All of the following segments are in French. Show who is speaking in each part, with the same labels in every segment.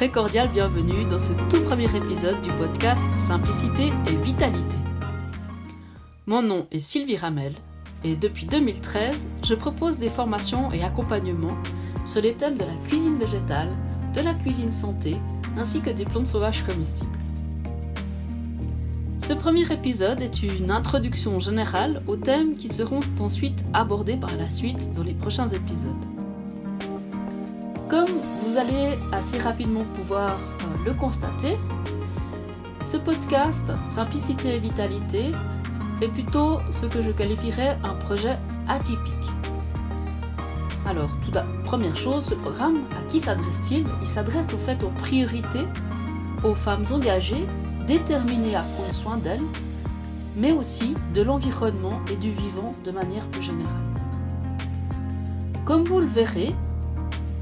Speaker 1: très cordial bienvenue dans ce tout premier épisode du podcast Simplicité et Vitalité. Mon nom est Sylvie Ramel et depuis 2013, je propose des formations et accompagnements sur les thèmes de la cuisine végétale, de la cuisine santé ainsi que des plantes sauvages comestibles. Ce premier épisode est une introduction générale aux thèmes qui seront ensuite abordés par la suite dans les prochains épisodes. Comme vous allez assez rapidement pouvoir euh, le constater, ce podcast Simplicité et Vitalité est plutôt ce que je qualifierais un projet atypique. Alors, première chose, ce programme, à qui s'adresse-t-il? Il s'adresse au fait aux priorités, aux femmes engagées, déterminées à prendre soin d'elles, mais aussi de l'environnement et du vivant de manière plus générale. Comme vous le verrez,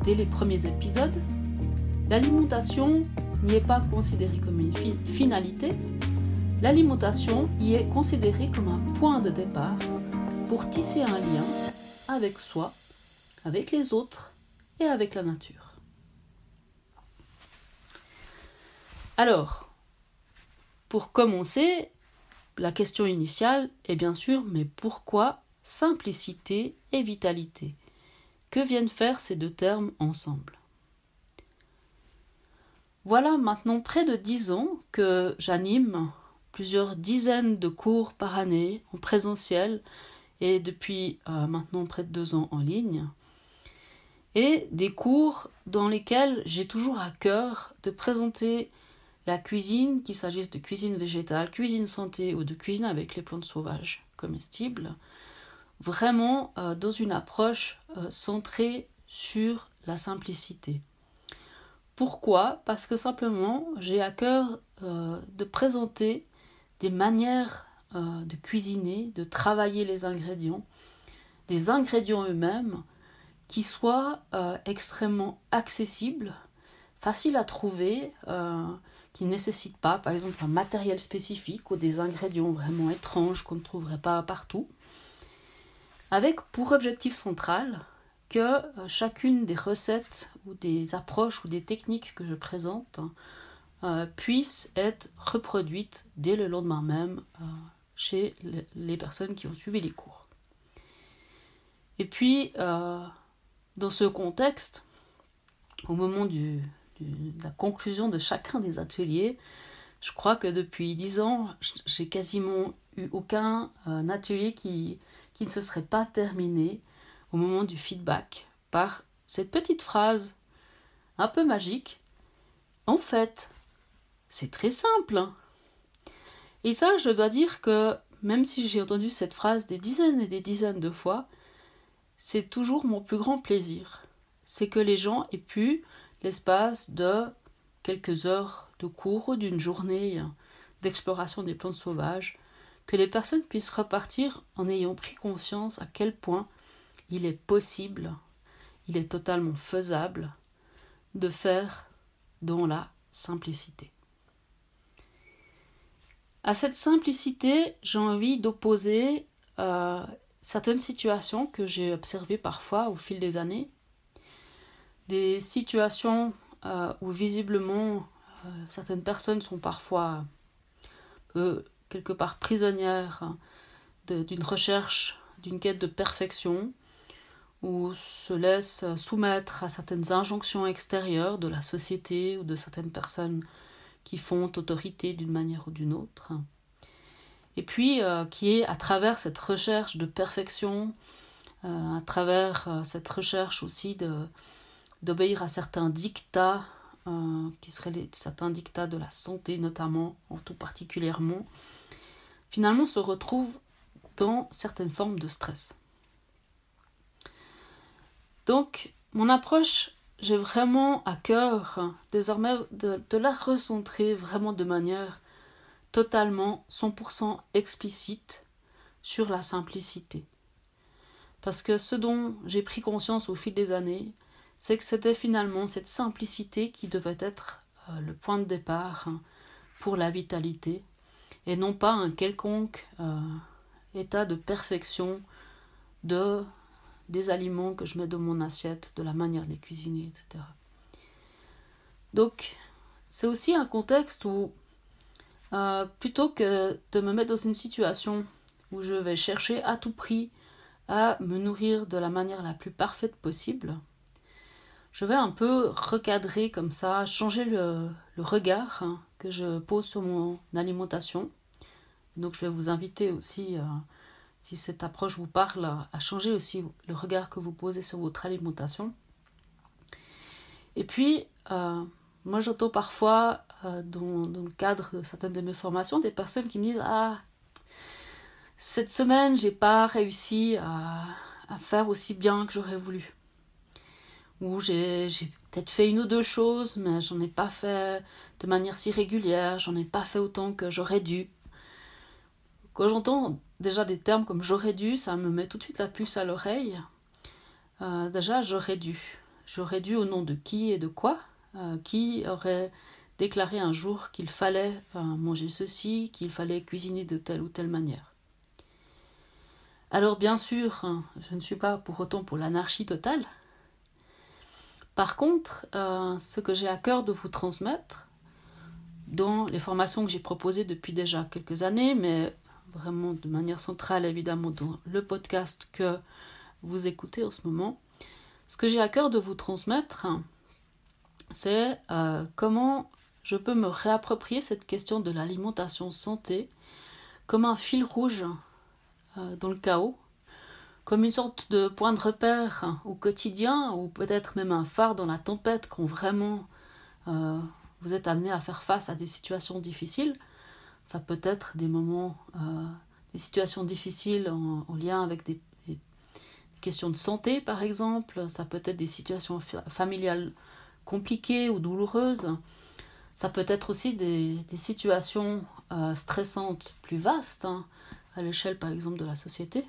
Speaker 1: dès les premiers épisodes, l'alimentation n'y est pas considérée comme une finalité, l'alimentation y est considérée comme un point de départ pour tisser un lien avec soi, avec les autres et avec la nature. Alors, pour commencer, la question initiale est bien sûr mais pourquoi simplicité et vitalité? Que viennent faire ces deux termes ensemble? Voilà maintenant près de dix ans que j'anime plusieurs dizaines de cours par année en présentiel et depuis euh, maintenant près de deux ans en ligne. Et des cours dans lesquels j'ai toujours à cœur de présenter la cuisine, qu'il s'agisse de cuisine végétale, cuisine santé ou de cuisine avec les plantes sauvages comestibles, vraiment euh, dans une approche euh, centrée sur la simplicité. Pourquoi? Parce que simplement j'ai à cœur euh, de présenter des manières de cuisiner, de travailler les ingrédients, des ingrédients eux-mêmes qui soient extrêmement accessibles, faciles à trouver, qui ne nécessitent pas par exemple un matériel spécifique ou des ingrédients vraiment étranges qu'on ne trouverait pas partout avec pour objectif central que euh, chacune des recettes ou des approches ou des techniques que je présente euh, puisse être reproduite dès le lendemain même euh, chez les personnes qui ont suivi les cours. Et puis, dans ce contexte, au moment de la conclusion de chacun des ateliers, je crois que depuis dix ans, j'ai quasiment eu aucun atelier qui, qui ne se serait pas terminé au moment du feedback par cette petite phrase un peu magique. En fait, c'est très simple. Et ça, je dois dire que même si j'ai entendu cette phrase des dizaines et des dizaines de fois, c'est toujours mon plus grand plaisir. C'est que les gens aient pu, l'espace de quelques heures de cours ou d'une journée d'exploration des plantes sauvages, que les personnes puissent repartir en ayant pris conscience à quel point il est possible, il est totalement faisable de faire dans la simplicité. À cette simplicité, j'ai envie d'opposer euh, certaines situations que j'ai observées parfois au fil des années, des situations euh, où visiblement euh, certaines personnes sont parfois quelque part prisonnière d'une recherche, d'une quête de perfection, ou se laisse soumettre à certaines injonctions extérieures de la société ou de certaines personnes qui font autorité d'une manière ou d'une autre. Et puis euh, qui est à travers cette recherche de perfection, euh, à travers euh, cette recherche aussi de d'obéir à certains dictats, qui seraient certains dictats de la santé notamment, en tout particulièrement, finalement se retrouve dans certaines formes de stress. Donc, mon approche, j'ai vraiment à cœur désormais de, la recentrer vraiment de manière totalement 100% explicite sur la simplicité. Parce que ce dont j'ai pris conscience au fil des années, c'est que c'était finalement cette simplicité qui devait être euh, le point de départ pour la vitalité et non pas un quelconque euh, état de perfection de des aliments que je mets dans mon assiette, de la manière de les cuisiner, etc. Donc, c'est aussi un contexte où, euh, plutôt que de me mettre dans une situation où je vais chercher à tout prix à me nourrir de la manière la plus parfaite possible, je vais un peu recadrer comme ça, changer le, regard hein, que je pose sur mon alimentation. Donc je vais vous inviter aussi, euh, si cette approche vous parle, à changer aussi le regard que vous posez sur votre alimentation. Et puis, euh, moi j'entends parfois, euh, dans, le cadre de certaines de mes formations, des personnes qui me disent Ah, cette semaine, j'ai pas réussi à, à, faire aussi bien que j'aurais voulu. Ou j'ai peut-être fait une ou deux choses, mais j'en ai pas fait de manière si régulière, j'en ai pas fait autant que j'aurais dû. Quand j'entends déjà des termes comme j'aurais dû, ça me met tout de suite la puce à l'oreille. Euh, déjà, j'aurais dû. J'aurais dû au nom de qui et de quoi? Euh, Qui aurait déclaré un jour qu'il fallait euh, manger ceci, qu'il fallait cuisiner de telle ou telle manière? Alors bien sûr, hein, je ne suis pas pour autant pour l'anarchie totale. Par contre, ce que j'ai à cœur de vous transmettre, dans les formations que j'ai proposées depuis déjà quelques années, mais vraiment de manière centrale évidemment dans le podcast que vous écoutez en ce moment, ce que j'ai à cœur de vous transmettre, c'est euh, comment je peux me réapproprier cette question de l'alimentation santé comme un fil rouge euh, dans le chaos, comme une sorte de point de repère au quotidien, ou peut-être même un phare dans la tempête quand vraiment euh, vous êtes amené à faire face à des situations difficiles. Ça peut être des moments, euh, des situations difficiles en, lien avec des, questions de santé, par exemple. Ça peut être des situations familiales compliquées ou douloureuses. Ça peut être aussi des, situations stressantes plus vastes. Hein à l'échelle par exemple de la société,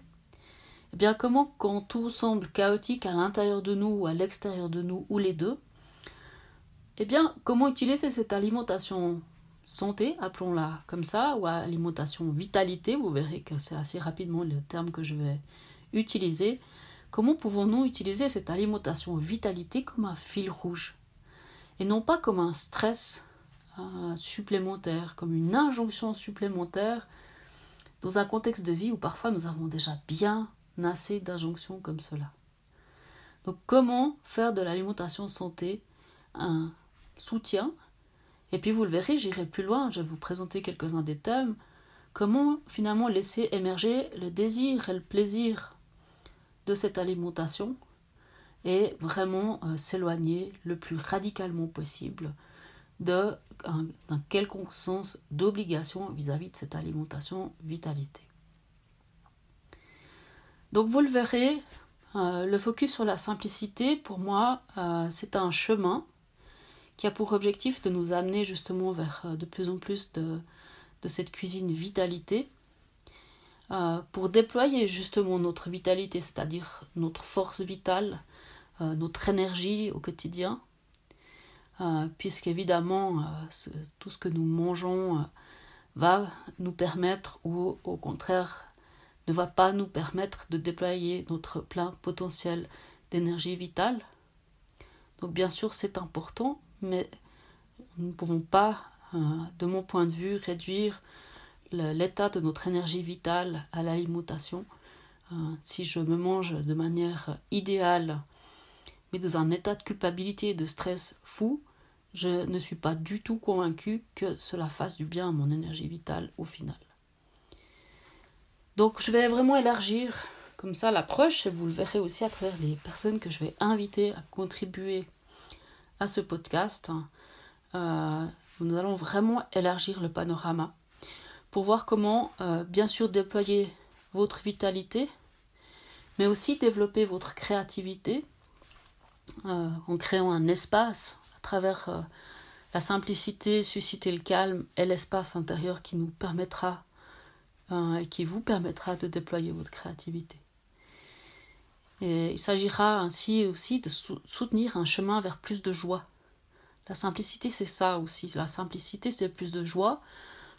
Speaker 1: eh bien comment quand tout semble chaotique à l'intérieur de nous ou à l'extérieur de nous ou les deux, eh bien comment utiliser cette alimentation santé, appelons-la comme ça, ou alimentation vitalité, vous verrez que c'est assez rapidement le terme que je vais utiliser, comment pouvons-nous utiliser cette alimentation vitalité comme un fil rouge? Et non pas comme un stress euh, supplémentaire, comme une injonction supplémentaire dans un contexte de vie où parfois nous avons déjà bien assez d'injonctions comme cela. Donc comment faire de l'alimentation santé un soutien Et puis vous le verrez, j'irai plus loin, je vais vous présenter quelques-uns des thèmes. Comment finalement laisser émerger le désir et le plaisir de cette alimentation et vraiment euh, s'éloigner le plus radicalement possible d'un quelconque sens d'obligation vis-à-vis de cette alimentation vitalité. Donc vous le verrez, euh, le focus sur la simplicité, pour moi, euh, c'est un chemin qui a pour objectif de nous amener justement vers euh, de plus en plus de, cette cuisine vitalité, pour déployer justement notre vitalité, c'est-à-dire notre force vitale, notre énergie au quotidien, euh, puisqu'évidemment, euh, tout ce que nous mangeons euh, va nous permettre, ou au contraire, ne va pas nous permettre de déployer notre plein potentiel d'énergie vitale. Donc bien sûr, c'est important, mais nous ne pouvons pas, de mon point de vue, réduire l'état de notre énergie vitale à l'alimentation. si je me mange de manière idéale, mais dans un état de culpabilité et de stress fou, je ne suis pas du tout convaincu que cela fasse du bien à mon énergie vitale au final. Donc je vais vraiment élargir comme ça l'approche et vous le verrez aussi à travers les personnes que je vais inviter à contribuer à ce podcast. Euh, nous allons vraiment élargir le panorama pour voir comment euh, bien sûr déployer votre vitalité, mais aussi développer votre créativité euh, en créant un espace à travers la simplicité, susciter le calme et l'espace intérieur qui nous permettra et qui vous permettra de déployer votre créativité. Et il s'agira ainsi aussi de soutenir un chemin vers plus de joie. La simplicité, c'est ça aussi. La simplicité, c'est plus de joie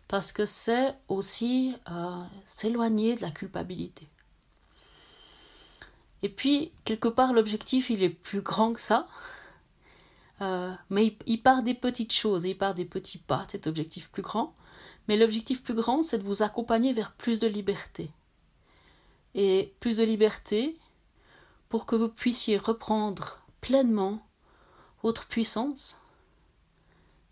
Speaker 1: parce que c'est aussi euh, s'éloigner de la culpabilité. Et puis, quelque part, l'objectif, il est plus grand que ça. Euh, mais il, part des petites choses, il part des petits pas, cet objectif plus grand. Mais l'objectif plus grand, c'est de vous accompagner vers plus de liberté. Et plus de liberté pour que vous puissiez reprendre pleinement votre puissance.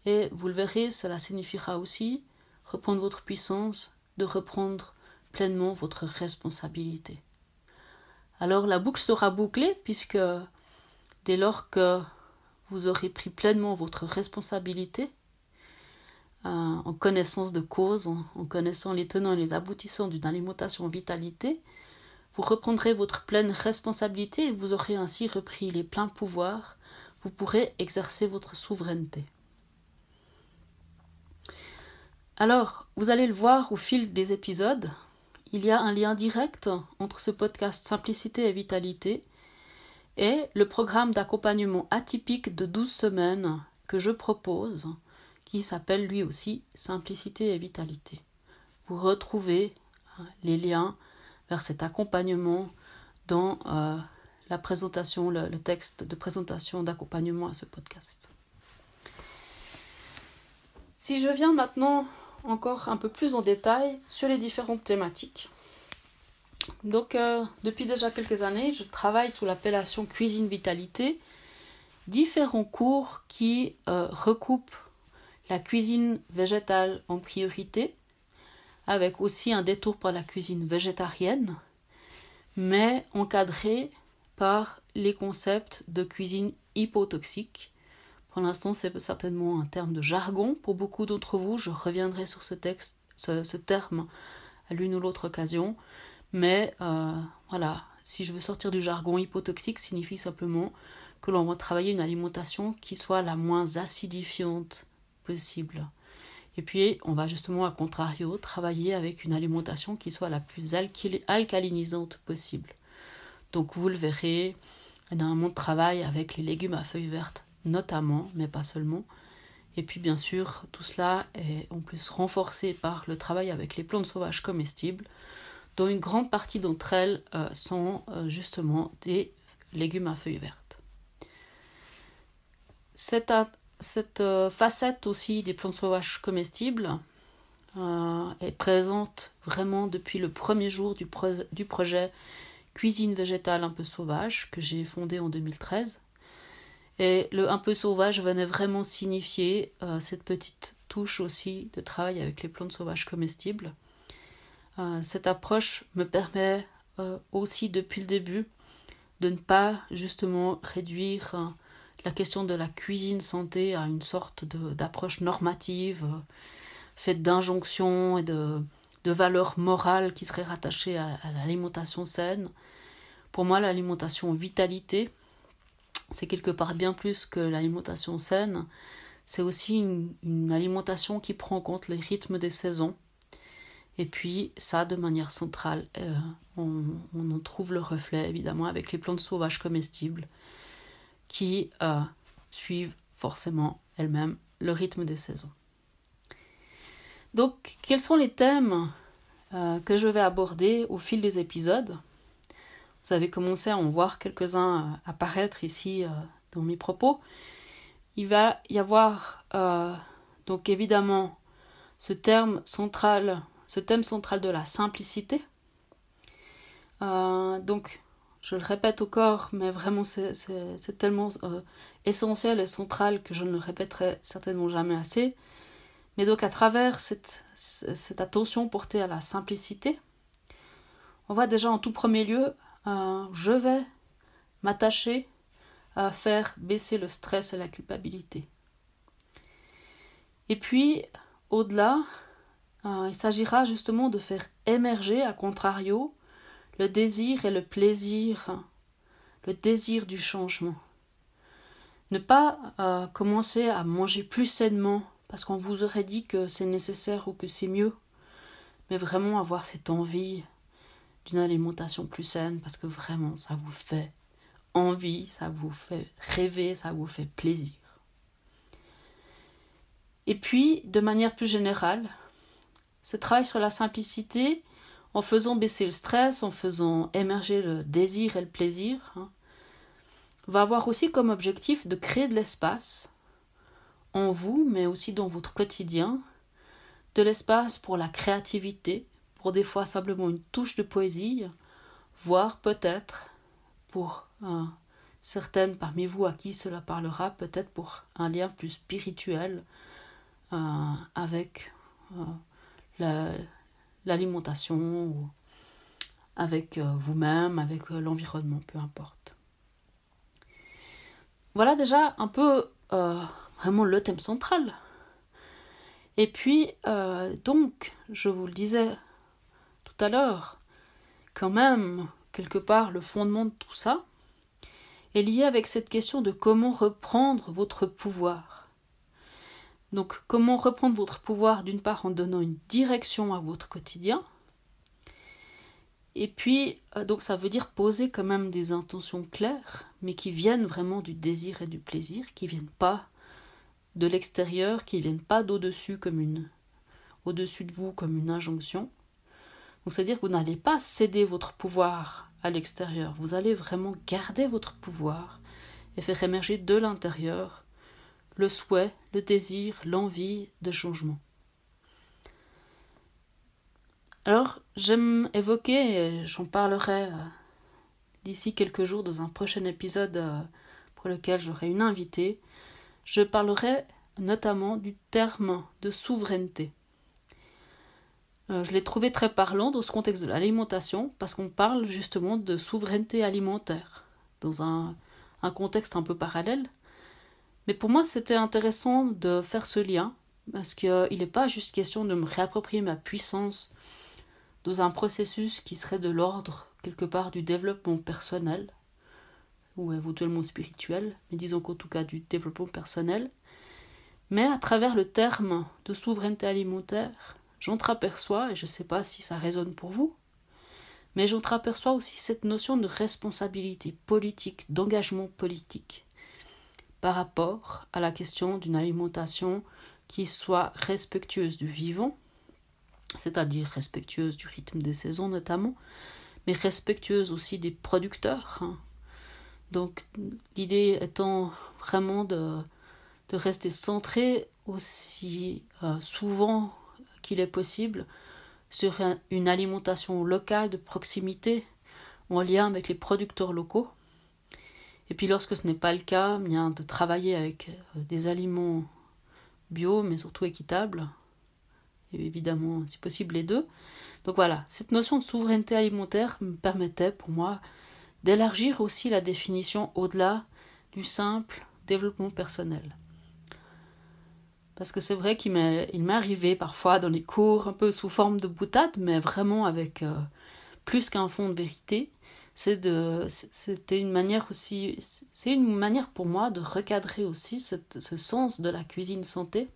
Speaker 1: Et vous le verrez, cela signifiera aussi reprendre votre puissance, de reprendre pleinement votre responsabilité. Alors la boucle sera bouclée puisque dès lors que vous aurez pris pleinement votre responsabilité, euh, en connaissance de cause, en connaissant les tenants et les aboutissants d'une alimentation en vitalité, vous reprendrez votre pleine responsabilité vous aurez ainsi repris les pleins pouvoirs, vous pourrez exercer votre souveraineté. Alors, vous allez le voir au fil des épisodes, il y a un lien direct entre ce podcast Simplicité et Vitalité et le programme d'accompagnement atypique de 12 semaines que je propose, qui s'appelle lui aussi Simplicité et Vitalité. Vous retrouvez hein, les liens vers cet accompagnement dans euh, la présentation, le, texte de présentation d'accompagnement à ce podcast. Si je viens maintenant encore un peu plus en détail sur les différentes thématiques. Donc, euh, depuis déjà quelques années, je travaille sous l'appellation Cuisine Vitalité, différents cours qui euh, recoupent la cuisine végétale en priorité, avec aussi un détour par la cuisine végétarienne, mais encadré par les concepts de cuisine hypotoxique pour l'instant, c'est certainement un terme de jargon pour beaucoup d'entre vous. Je reviendrai sur ce terme à l'une ou l'autre occasion. Mais euh, voilà, si je veux sortir du jargon, hypotoxique signifie simplement que l'on va travailler une alimentation qui soit la moins acidifiante possible. Et puis, on va justement, à contrario, travailler avec une alimentation qui soit la plus alcalinisante possible. Donc, vous le verrez, monde de travail avec les légumes à feuilles vertes notamment, mais pas seulement. Et puis bien sûr, tout cela est en plus renforcé par le travail avec les plantes sauvages comestibles, dont une grande partie d'entre elles euh, sont euh, justement des légumes à feuilles vertes. Cette, cette euh, facette aussi des plantes sauvages comestibles est présente vraiment depuis le premier jour du, projet Cuisine végétale un peu sauvage que j'ai fondé en 2013 et le un peu sauvage venait vraiment signifier euh, cette petite touche aussi de travail avec les plantes sauvages comestibles. Euh, cette approche me permet euh, aussi depuis le début de ne pas justement réduire la question de la cuisine santé à une sorte d'approche normative faite d'injonctions et de, de, valeurs morales qui seraient rattachées à, à l'alimentation saine. Pour moi, l'alimentation vitalité, c'est quelque part bien plus que l'alimentation saine. C'est aussi une, alimentation qui prend en compte les rythmes des saisons. Et puis ça, de manière centrale, euh, on, en trouve le reflet évidemment avec les plantes sauvages comestibles qui euh, suivent forcément elles-mêmes le rythme des saisons. Donc, quels sont les thèmes euh, que je vais aborder au fil des épisodes? Vous avez commencé à en voir quelques-uns euh, apparaître ici dans mes propos. Il va y avoir donc évidemment ce terme central, ce thème central de la simplicité. donc, je le répète encore, mais vraiment c'est tellement essentiel et central que je ne le répéterai certainement jamais assez. Mais donc à travers cette, attention portée à la simplicité, on va déjà en tout premier lieu euh, je vais m'attacher à faire baisser le stress et la culpabilité. Et puis, au-delà, euh, il s'agira justement de faire émerger, à contrario, le désir et le plaisir, le désir du changement. Ne pas euh, commencer à manger plus sainement parce qu'on vous aurait dit que c'est nécessaire ou que c'est mieux, mais vraiment avoir cette envie d'une alimentation plus saine parce que vraiment ça vous fait envie, ça vous fait rêver, ça vous fait plaisir. Et puis, de manière plus générale, ce travail sur la simplicité, en faisant baisser le stress, en faisant émerger le désir et le plaisir, hein, va avoir aussi comme objectif de créer de l'espace en vous, mais aussi dans votre quotidien, de l'espace pour la créativité, pour des fois simplement une touche de poésie, voire peut-être pour certaines parmi vous à qui cela parlera, peut-être pour un lien plus spirituel euh, avec euh, l'alimentation ou avec euh, vous-même, avec l'environnement, peu importe. Voilà déjà un peu vraiment le thème central. Et puis, donc, je vous le disais tout à l'heure, quand même, quelque part, le fondement de tout ça est lié avec cette question de comment reprendre votre pouvoir. Donc, comment reprendre votre pouvoir d'une part en donnant une direction à votre quotidien, et puis, euh, donc ça veut dire poser quand même des intentions claires, mais qui viennent vraiment du désir et du plaisir, qui viennent pas de l'extérieur, qui viennent pas d'au-dessus comme une au-dessus de vous comme une injonction. Donc c'est-à-dire que vous n'allez pas céder votre pouvoir à l'extérieur, vous allez vraiment garder votre pouvoir et faire émerger de l'intérieur le souhait, le désir, l'envie de changement. Alors, j'aime évoquer, et j'en parlerai euh, d'ici quelques jours dans un prochain épisode euh, pour lequel j'aurai une invitée, je parlerai notamment du terme de souveraineté. Euh, je l'ai trouvé très parlant dans ce contexte de l'alimentation parce qu'on parle justement de souveraineté alimentaire dans un, un contexte un peu parallèle. Mais pour moi, c'était intéressant de faire ce lien parce qu'il n'est pas juste question de me réapproprier ma puissance dans un processus qui serait de l'ordre quelque part du développement personnel ou éventuellement spirituel, mais disons qu'en tout cas du développement personnel. Mais à travers le terme de souveraineté alimentaire, j'entreaperçois, et je ne sais pas si ça résonne pour vous, mais j'entreaperçois aussi cette notion de responsabilité politique, d'engagement politique, par rapport à la question d'une alimentation qui soit respectueuse du vivant, c'est-à-dire respectueuse du rythme des saisons notamment, mais respectueuse aussi des producteurs. Hein. Donc l'idée étant vraiment de, rester centré aussi euh, souvent qu'il est possible sur une alimentation locale de proximité en lien avec les producteurs locaux. Et puis lorsque ce n'est pas le cas, bien de travailler avec euh, des aliments bio mais surtout équitables et évidemment, si possible, les deux. Donc voilà, cette notion de souveraineté alimentaire me permettait pour moi d'élargir aussi la définition au-delà du simple développement personnel. Parce que c'est vrai qu'il m'est arrivé parfois dans les cours, un peu sous forme de boutade, mais vraiment avec euh, plus qu'un fond de vérité. C'était une manière aussi, c'est une manière pour moi de recadrer aussi ce sens de la cuisine santé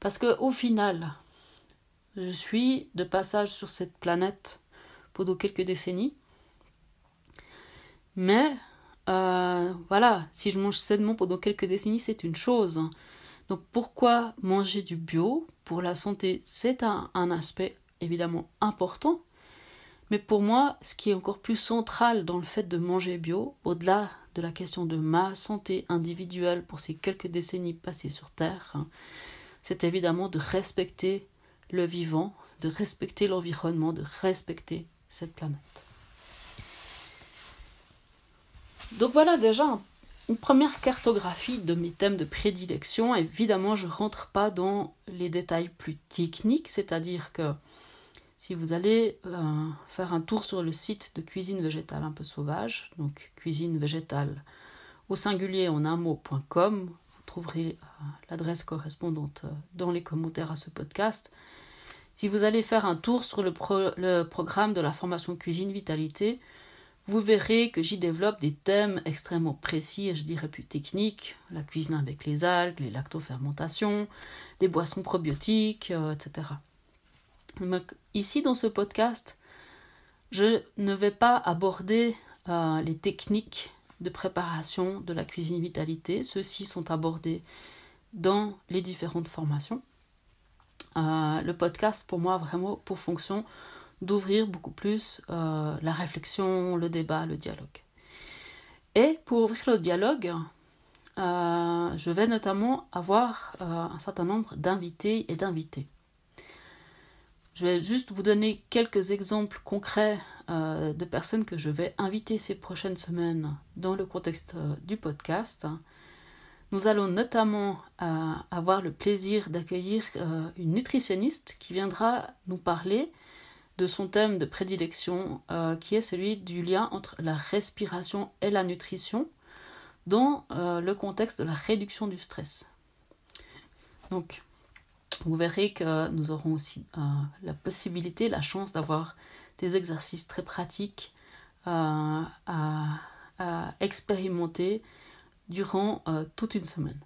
Speaker 1: parce que au final, je suis de passage sur cette planète pendant quelques décennies. Mais euh, voilà, si je mange sainement pendant quelques décennies, c'est une chose. Donc pourquoi manger du bio? Pour la santé, c'est un, un, aspect évidemment important. Mais pour moi, ce qui est encore plus central dans le fait de manger bio, au-delà de la question de ma santé individuelle pour ces quelques décennies passées sur Terre, hein, c'est évidemment de respecter le vivant, de respecter l'environnement, de respecter cette planète. Donc voilà déjà une première cartographie de mes thèmes de prédilection. Évidemment, je ne rentre pas dans les détails plus techniques, c'est-à-dire que si vous allez euh, faire un tour sur le site de Cuisine végétale un peu sauvage, donc cuisine végétale au singulier en un mot.com, trouverez euh, l'adresse correspondante euh, dans les commentaires à ce podcast. Si vous allez faire un tour sur le, programme de la formation Cuisine Vitalité, vous verrez que j'y développe des thèmes extrêmement précis et je dirais plus techniques, la cuisine avec les algues, les lactofermentations, les boissons probiotiques, etc. ici, dans ce podcast, je ne vais pas aborder les techniques de préparation de la cuisine vitalité. Ceux-ci sont abordés dans les différentes formations. Euh, le podcast, pour moi, vraiment pour fonction d'ouvrir beaucoup plus euh, la réflexion, le débat, le dialogue. Et pour ouvrir le dialogue, je vais notamment avoir un certain nombre d'invités et d'invités. Je vais juste vous donner quelques exemples concrets euh, de personnes que je vais inviter ces prochaines semaines dans le contexte euh, du podcast. Nous allons notamment euh, avoir le plaisir d'accueillir une nutritionniste qui viendra nous parler de son thème de prédilection qui est celui du lien entre la respiration et la nutrition dans le contexte de la réduction du stress. Donc, vous verrez que nous aurons aussi euh, la possibilité, la chance d'avoir des exercices très pratiques euh, à, expérimenter durant euh, toute une semaine.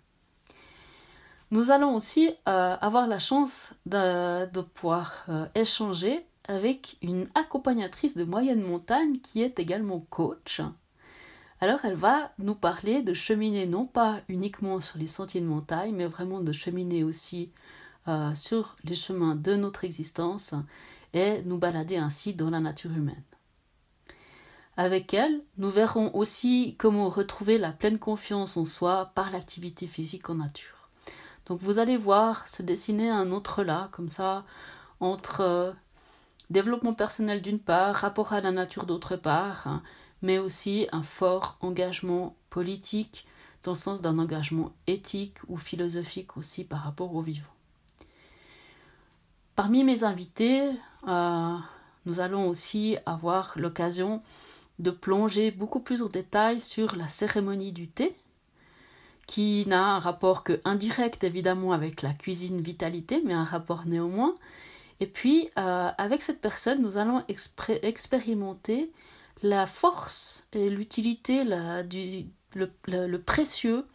Speaker 1: Nous allons aussi avoir la chance de, de pouvoir échanger avec une accompagnatrice de moyenne montagne qui est également coach. Alors elle va nous parler de cheminer non pas uniquement sur les sentiers de montagne, mais vraiment de cheminer aussi euh, sur les chemins de notre existence et nous balader ainsi dans la nature humaine. Avec elle, nous verrons aussi comment retrouver la pleine confiance en soi par l'activité physique en nature. Donc vous allez voir se dessiner un autre là, comme ça, entre euh, développement personnel d'une part, rapport à la nature d'autre part, hein, mais aussi un fort engagement politique dans le sens d'un engagement éthique ou philosophique aussi par rapport au vivant. Parmi mes invités, euh, nous allons aussi avoir l'occasion de plonger beaucoup plus en détail sur la cérémonie du thé, qui n'a un rapport que indirect évidemment avec la cuisine vitalité, mais un rapport néanmoins. Et puis, euh, avec cette personne, nous allons expérimenter la force et l'utilité, le, le précieux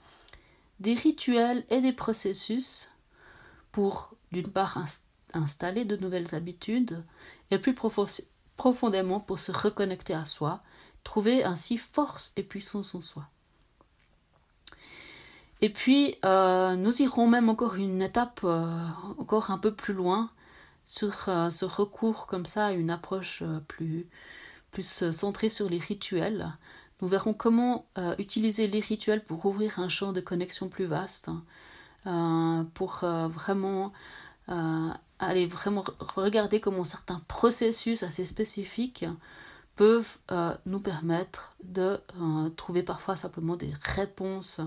Speaker 1: des rituels et des processus pour, d'une part, installer de nouvelles habitudes et plus profondément pour se reconnecter à soi, trouver ainsi force et puissance en soi. Et puis, euh, nous irons même encore une étape, euh, encore un peu plus loin, sur euh, ce recours comme ça à une approche plus, plus centrée sur les rituels. Nous verrons comment utiliser les rituels pour ouvrir un champ de connexion plus vaste, pour vraiment aller vraiment regarder comment certains processus assez spécifiques peuvent euh, nous permettre de euh, trouver parfois simplement des réponses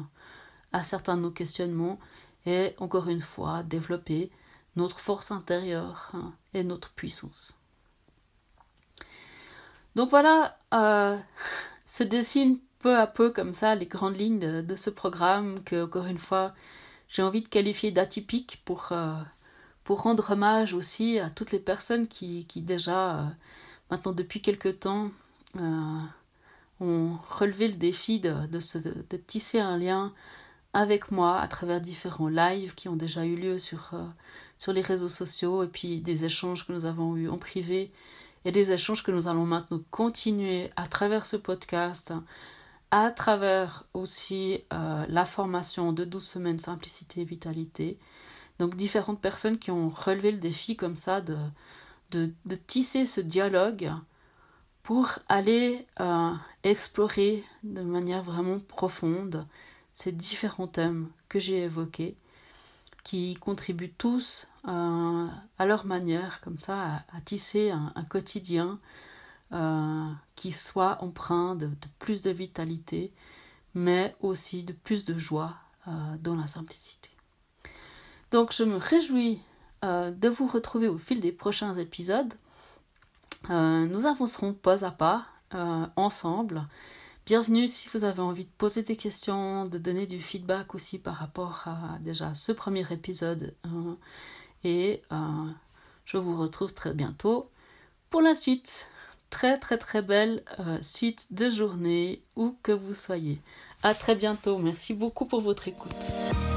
Speaker 1: à certains de nos questionnements et encore une fois développer notre force intérieure hein, et notre puissance. Donc voilà, euh, se dessinent peu à peu comme ça les grandes lignes de, de ce programme que, encore une fois, j'ai envie de qualifier d'atypique pour pour rendre hommage aussi à toutes les personnes qui, déjà, euh, maintenant depuis quelque temps, euh, ont relevé le défi de, tisser un lien avec moi à travers différents lives qui ont déjà eu lieu sur, euh, sur les réseaux sociaux et puis des échanges que nous avons eus en privé et des échanges que nous allons maintenant continuer à travers ce podcast, à travers aussi la formation de 12 semaines simplicité et vitalité donc différentes personnes qui ont relevé le défi comme ça de, tisser ce dialogue pour aller euh, explorer de manière vraiment profonde ces différents thèmes que j'ai évoqués, qui contribuent tous euh, à leur manière, comme ça, à, tisser un, quotidien euh, qui soit empreint de, plus de vitalité, mais aussi de plus de joie dans la simplicité. Donc je me réjouis euh, de vous retrouver au fil des prochains épisodes. Euh, nous avancerons pas à pas euh, ensemble. Bienvenue si vous avez envie de poser des questions, de donner du feedback aussi par rapport à déjà ce premier épisode. et je vous retrouve très bientôt pour la suite. Très très très belle suite de journée où que vous soyez. À très bientôt. Merci beaucoup pour votre écoute.